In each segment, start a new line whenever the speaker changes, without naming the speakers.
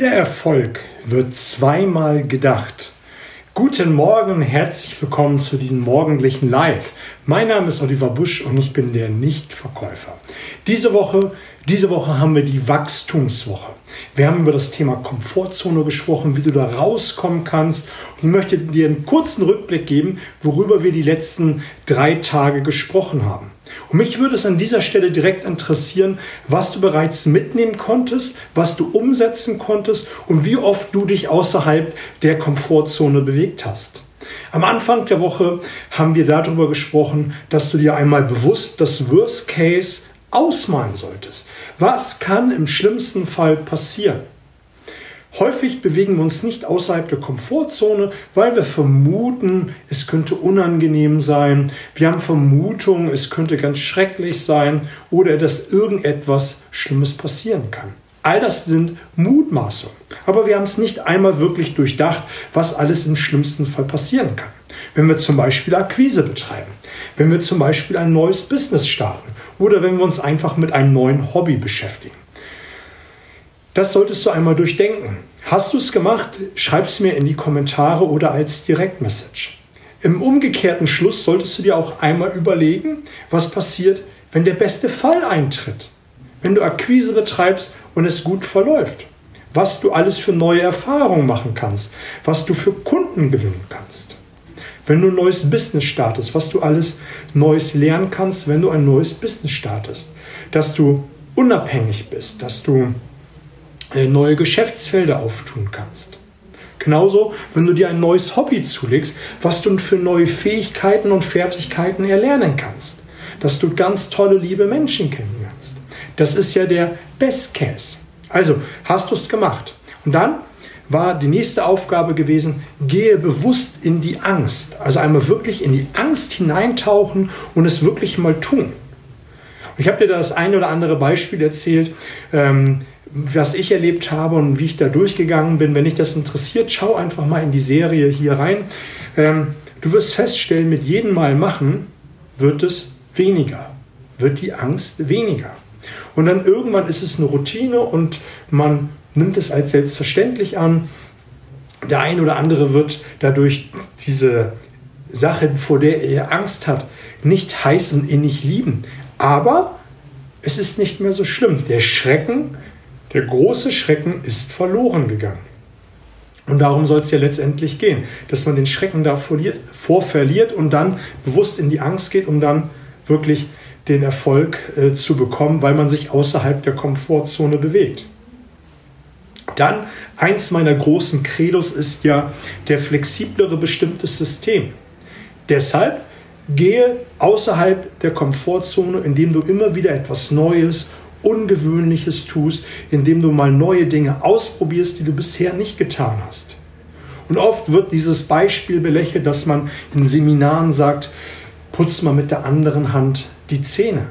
Jeder Erfolg wird zweimal gedacht. Guten Morgen herzlich willkommen zu diesem morgendlichen Live. Mein Name ist Oliver Busch und ich bin der Nichtverkäufer. Diese Woche, diese Woche haben wir die Wachstumswoche. Wir haben über das Thema Komfortzone gesprochen, wie du da rauskommen kannst. Und ich möchte dir einen kurzen Rückblick geben, worüber wir die letzten drei Tage gesprochen haben. Und mich würde es an dieser Stelle direkt interessieren, was du bereits mitnehmen konntest, was du umsetzen konntest und wie oft du dich außerhalb der Komfortzone bewegt hast. Am Anfang der Woche haben wir darüber gesprochen, dass du dir einmal bewusst das Worst Case ausmalen solltest. Was kann im schlimmsten Fall passieren? Häufig bewegen wir uns nicht außerhalb der Komfortzone, weil wir vermuten, es könnte unangenehm sein. Wir haben Vermutungen, es könnte ganz schrecklich sein oder dass irgendetwas Schlimmes passieren kann. All das sind Mutmaßungen. Aber wir haben es nicht einmal wirklich durchdacht, was alles im schlimmsten Fall passieren kann. Wenn wir zum Beispiel Akquise betreiben, wenn wir zum Beispiel ein neues Business starten oder wenn wir uns einfach mit einem neuen Hobby beschäftigen. Das solltest du einmal durchdenken. Hast du es gemacht? Schreib es mir in die Kommentare oder als Direktmessage. Im umgekehrten Schluss solltest du dir auch einmal überlegen, was passiert, wenn der beste Fall eintritt. Wenn du Akquise betreibst und es gut verläuft. Was du alles für neue Erfahrungen machen kannst. Was du für Kunden gewinnen kannst. Wenn du ein neues Business startest, was du alles Neues lernen kannst, wenn du ein neues Business startest. Dass du unabhängig bist, dass du neue Geschäftsfelder auftun kannst. Genauso, wenn du dir ein neues Hobby zulegst, was du für neue Fähigkeiten und Fertigkeiten erlernen kannst. Dass du ganz tolle, liebe Menschen kennenlernst. Das ist ja der Best Case. Also, hast du es gemacht. Und dann war die nächste Aufgabe gewesen, gehe bewusst in die Angst. Also einmal wirklich in die Angst hineintauchen und es wirklich mal tun. Ich habe dir das eine oder andere Beispiel erzählt. Ähm, was ich erlebt habe und wie ich da durchgegangen bin. Wenn dich das interessiert, schau einfach mal in die Serie hier rein. Ähm, du wirst feststellen, mit jedem Mal machen wird es weniger, wird die Angst weniger. Und dann irgendwann ist es eine Routine und man nimmt es als selbstverständlich an. Der ein oder andere wird dadurch diese Sache, vor der er Angst hat, nicht heiß und innig lieben. Aber es ist nicht mehr so schlimm. Der Schrecken der große Schrecken ist verloren gegangen. Und darum soll es ja letztendlich gehen, dass man den Schrecken davor verliert und dann bewusst in die Angst geht, um dann wirklich den Erfolg äh, zu bekommen, weil man sich außerhalb der Komfortzone bewegt. Dann eins meiner großen Credos ist ja der flexiblere bestimmte System. Deshalb gehe außerhalb der Komfortzone, indem du immer wieder etwas Neues Ungewöhnliches tust, indem du mal neue Dinge ausprobierst, die du bisher nicht getan hast. Und oft wird dieses Beispiel belächelt, dass man in Seminaren sagt, putz mal mit der anderen Hand die Zähne.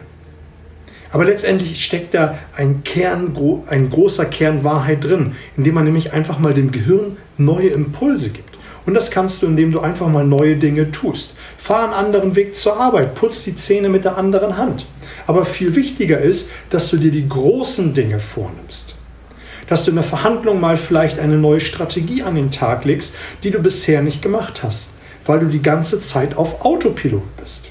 Aber letztendlich steckt da ein, Kern, ein großer Kern Wahrheit drin, indem man nämlich einfach mal dem Gehirn neue Impulse gibt. Und das kannst du, indem du einfach mal neue Dinge tust. Fahr einen anderen Weg zur Arbeit, putz die Zähne mit der anderen Hand. Aber viel wichtiger ist, dass du dir die großen Dinge vornimmst. Dass du in der Verhandlung mal vielleicht eine neue Strategie an den Tag legst, die du bisher nicht gemacht hast, weil du die ganze Zeit auf Autopilot bist.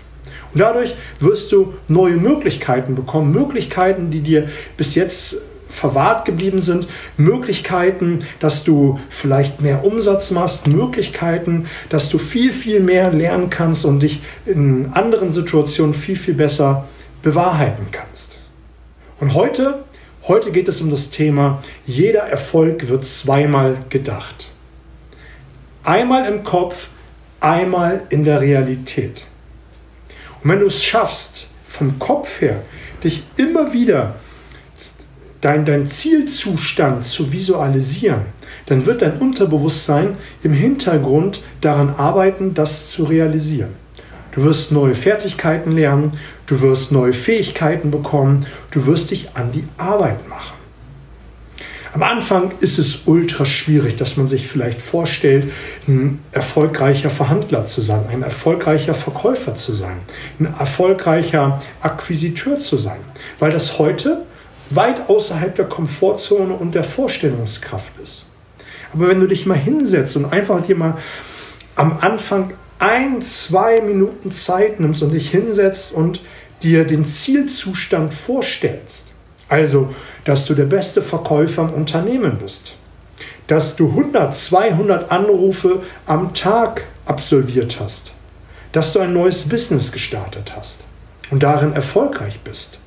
Und dadurch wirst du neue Möglichkeiten bekommen, Möglichkeiten, die dir bis jetzt verwahrt geblieben sind, Möglichkeiten, dass du vielleicht mehr Umsatz machst, Möglichkeiten, dass du viel, viel mehr lernen kannst und dich in anderen Situationen viel, viel besser bewahrheiten kannst. Und heute, heute geht es um das Thema, jeder Erfolg wird zweimal gedacht. Einmal im Kopf, einmal in der Realität. Und wenn du es schaffst, vom Kopf her, dich immer wieder dein, dein Zielzustand zu visualisieren, dann wird dein Unterbewusstsein im Hintergrund daran arbeiten, das zu realisieren. Du wirst neue Fertigkeiten lernen, du wirst neue Fähigkeiten bekommen, du wirst dich an die Arbeit machen. Am Anfang ist es ultra schwierig, dass man sich vielleicht vorstellt, ein erfolgreicher Verhandler zu sein, ein erfolgreicher Verkäufer zu sein, ein erfolgreicher Akquisiteur zu sein, weil das heute weit außerhalb der Komfortzone und der Vorstellungskraft ist. Aber wenn du dich mal hinsetzt und einfach dir mal am Anfang ein, zwei Minuten Zeit nimmst und dich hinsetzt und dir den Zielzustand vorstellst, also dass du der beste Verkäufer im Unternehmen bist, dass du 100, 200 Anrufe am Tag absolviert hast, dass du ein neues Business gestartet hast und darin erfolgreich bist.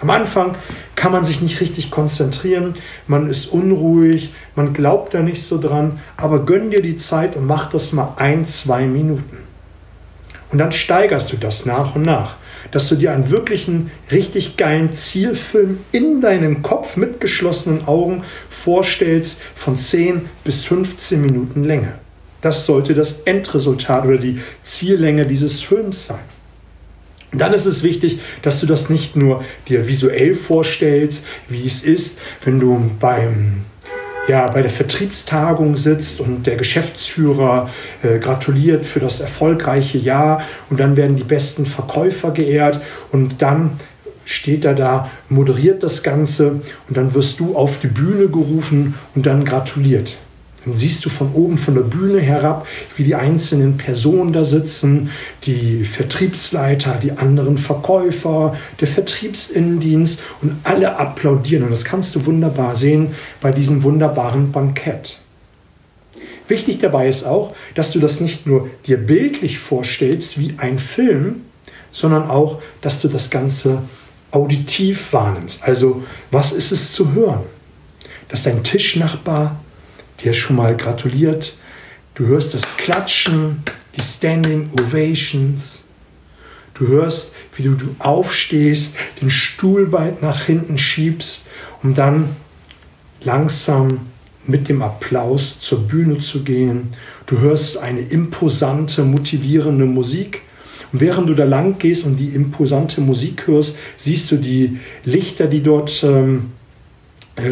Am Anfang kann man sich nicht richtig konzentrieren, man ist unruhig, man glaubt da nicht so dran, aber gönn dir die Zeit und mach das mal ein, zwei Minuten. Und dann steigerst du das nach und nach, dass du dir einen wirklichen, richtig geilen Zielfilm in deinem Kopf mit geschlossenen Augen vorstellst von 10 bis 15 Minuten Länge. Das sollte das Endresultat oder die Ziellänge dieses Films sein. Und dann ist es wichtig, dass du das nicht nur dir visuell vorstellst, wie es ist, wenn du beim ja, bei der Vertriebstagung sitzt und der Geschäftsführer äh, gratuliert für das erfolgreiche Jahr und dann werden die besten Verkäufer geehrt und dann steht er da, moderiert das Ganze und dann wirst du auf die Bühne gerufen und dann gratuliert. Dann siehst du von oben von der Bühne herab, wie die einzelnen Personen da sitzen, die Vertriebsleiter, die anderen Verkäufer, der Vertriebsinnendienst und alle applaudieren. Und das kannst du wunderbar sehen bei diesem wunderbaren Bankett. Wichtig dabei ist auch, dass du das nicht nur dir bildlich vorstellst wie ein Film, sondern auch, dass du das Ganze auditiv wahrnimmst. Also, was ist es zu hören? Dass dein Tischnachbar dir schon mal gratuliert. Du hörst das Klatschen, die Standing Ovations. Du hörst, wie du, du aufstehst, den Stuhl weit nach hinten schiebst, um dann langsam mit dem Applaus zur Bühne zu gehen. Du hörst eine imposante, motivierende Musik. Und während du da lang gehst und die imposante Musik hörst, siehst du die Lichter, die dort ähm,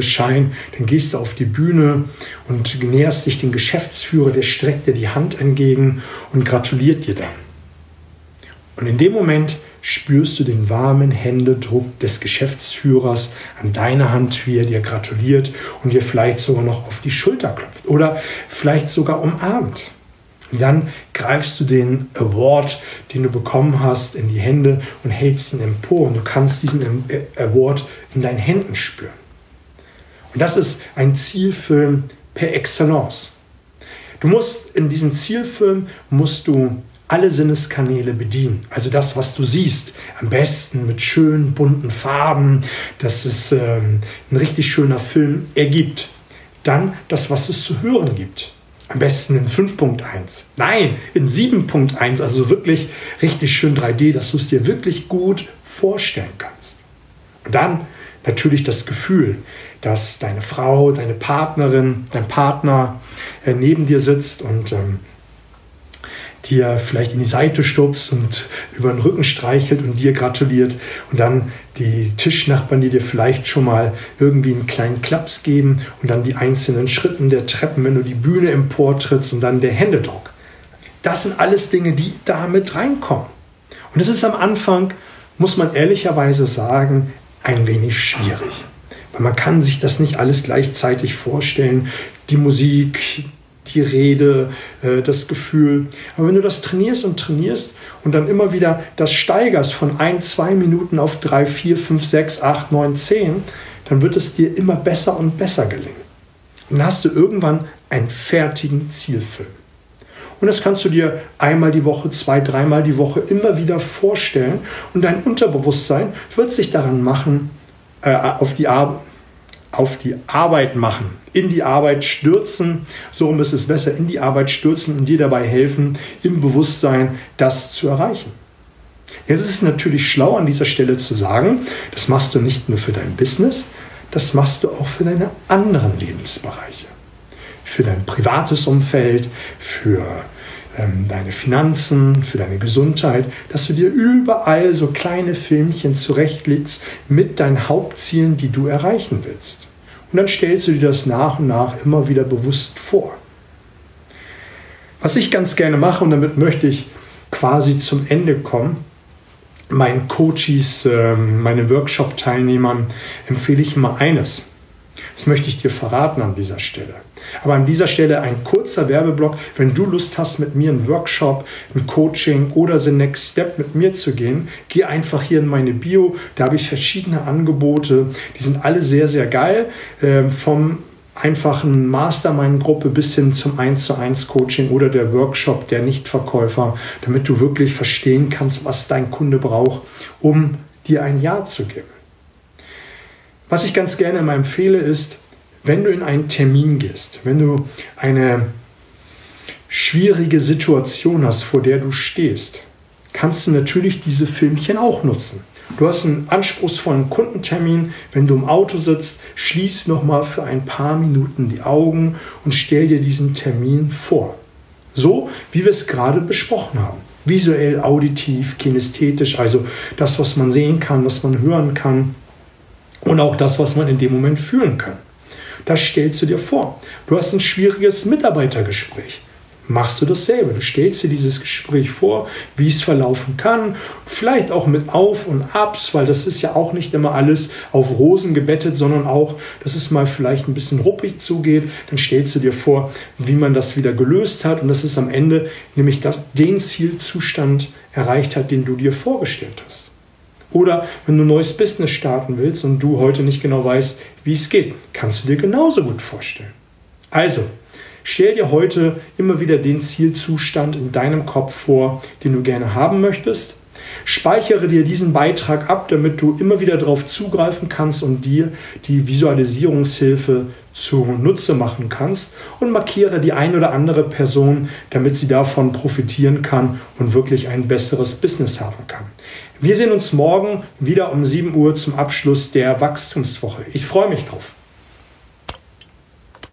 Schein, dann gehst du auf die Bühne und näherst dich den Geschäftsführer, der streckt dir die Hand entgegen und gratuliert dir dann. Und in dem Moment spürst du den warmen Händedruck des Geschäftsführers an deiner Hand, wie er dir gratuliert und dir vielleicht sogar noch auf die Schulter klopft oder vielleicht sogar umarmt. Und dann greifst du den Award, den du bekommen hast, in die Hände und hältst ihn empor. Und du kannst diesen Award in deinen Händen spüren. Und das ist ein Zielfilm per excellence. Du musst in diesem Zielfilm musst du alle Sinneskanäle bedienen. Also das, was du siehst, am besten mit schönen bunten Farben, dass es ähm, ein richtig schöner Film ergibt. Dann das, was es zu hören gibt. Am besten in 5.1. Nein, in 7.1, also wirklich richtig schön 3D, dass du es dir wirklich gut vorstellen kannst. Und dann natürlich das Gefühl, dass deine Frau, deine Partnerin, dein Partner äh, neben dir sitzt und ähm, dir vielleicht in die Seite stupst und über den Rücken streichelt und dir gratuliert und dann die Tischnachbarn, die dir vielleicht schon mal irgendwie einen kleinen Klaps geben und dann die einzelnen Schritten der Treppen, wenn du die Bühne emportrittst und dann der Händedruck. Das sind alles Dinge, die da mit reinkommen. Und es ist am Anfang, muss man ehrlicherweise sagen, ein wenig schwierig. Weil man kann sich das nicht alles gleichzeitig vorstellen. Die Musik, die Rede, äh, das Gefühl. Aber wenn du das trainierst und trainierst und dann immer wieder das steigerst von ein, zwei Minuten auf drei, vier, fünf, sechs, acht, neun, zehn, dann wird es dir immer besser und besser gelingen. Und dann hast du irgendwann einen fertigen Zielfilm. Und das kannst du dir einmal die Woche, zwei, dreimal die Woche immer wieder vorstellen. Und dein Unterbewusstsein wird sich daran machen, äh, auf, die auf die Arbeit machen, in die Arbeit stürzen, so ist es besser, in die Arbeit stürzen und dir dabei helfen, im Bewusstsein das zu erreichen. Jetzt ist es natürlich schlau an dieser Stelle zu sagen, das machst du nicht nur für dein Business, das machst du auch für deine anderen Lebensbereiche. Für dein privates Umfeld, für ähm, deine Finanzen, für deine Gesundheit, dass du dir überall so kleine Filmchen zurechtlegst mit deinen Hauptzielen, die du erreichen willst. Und dann stellst du dir das nach und nach immer wieder bewusst vor. Was ich ganz gerne mache, und damit möchte ich quasi zum Ende kommen, meinen Coaches, ähm, meine Workshop-Teilnehmern empfehle ich immer eines. Das möchte ich dir verraten an dieser Stelle. Aber an dieser Stelle ein kurzer Werbeblock. Wenn du Lust hast, mit mir einen Workshop, ein Coaching oder The Next Step mit mir zu gehen, geh einfach hier in meine Bio. Da habe ich verschiedene Angebote. Die sind alle sehr, sehr geil. Ähm, vom einfachen Mastermind-Gruppe bis hin zum 1 zu 1 Coaching oder der Workshop der Nichtverkäufer, damit du wirklich verstehen kannst, was dein Kunde braucht, um dir ein Ja zu geben. Was ich ganz gerne immer empfehle ist, wenn du in einen Termin gehst, wenn du eine schwierige Situation hast, vor der du stehst, kannst du natürlich diese Filmchen auch nutzen. Du hast einen anspruchsvollen Kundentermin. Wenn du im Auto sitzt, schließ nochmal für ein paar Minuten die Augen und stell dir diesen Termin vor. So wie wir es gerade besprochen haben. Visuell, auditiv, kinästhetisch, also das, was man sehen kann, was man hören kann und auch das, was man in dem Moment fühlen kann. Das stellst du dir vor. Du hast ein schwieriges Mitarbeitergespräch machst du dasselbe. Du stellst dir dieses Gespräch vor, wie es verlaufen kann, vielleicht auch mit Auf und Abs, weil das ist ja auch nicht immer alles auf Rosen gebettet, sondern auch, dass es mal vielleicht ein bisschen ruppig zugeht. Dann stellst du dir vor, wie man das wieder gelöst hat und dass es am Ende nämlich das, den Zielzustand erreicht hat, den du dir vorgestellt hast. Oder wenn du ein neues Business starten willst und du heute nicht genau weißt, wie es geht, kannst du dir genauso gut vorstellen. Also, Stell dir heute immer wieder den Zielzustand in deinem Kopf vor, den du gerne haben möchtest. Speichere dir diesen Beitrag ab, damit du immer wieder darauf zugreifen kannst und dir die Visualisierungshilfe zunutze machen kannst und markiere die ein oder andere Person, damit sie davon profitieren kann und wirklich ein besseres Business haben kann. Wir sehen uns morgen wieder um 7 Uhr zum Abschluss der Wachstumswoche. Ich freue mich drauf.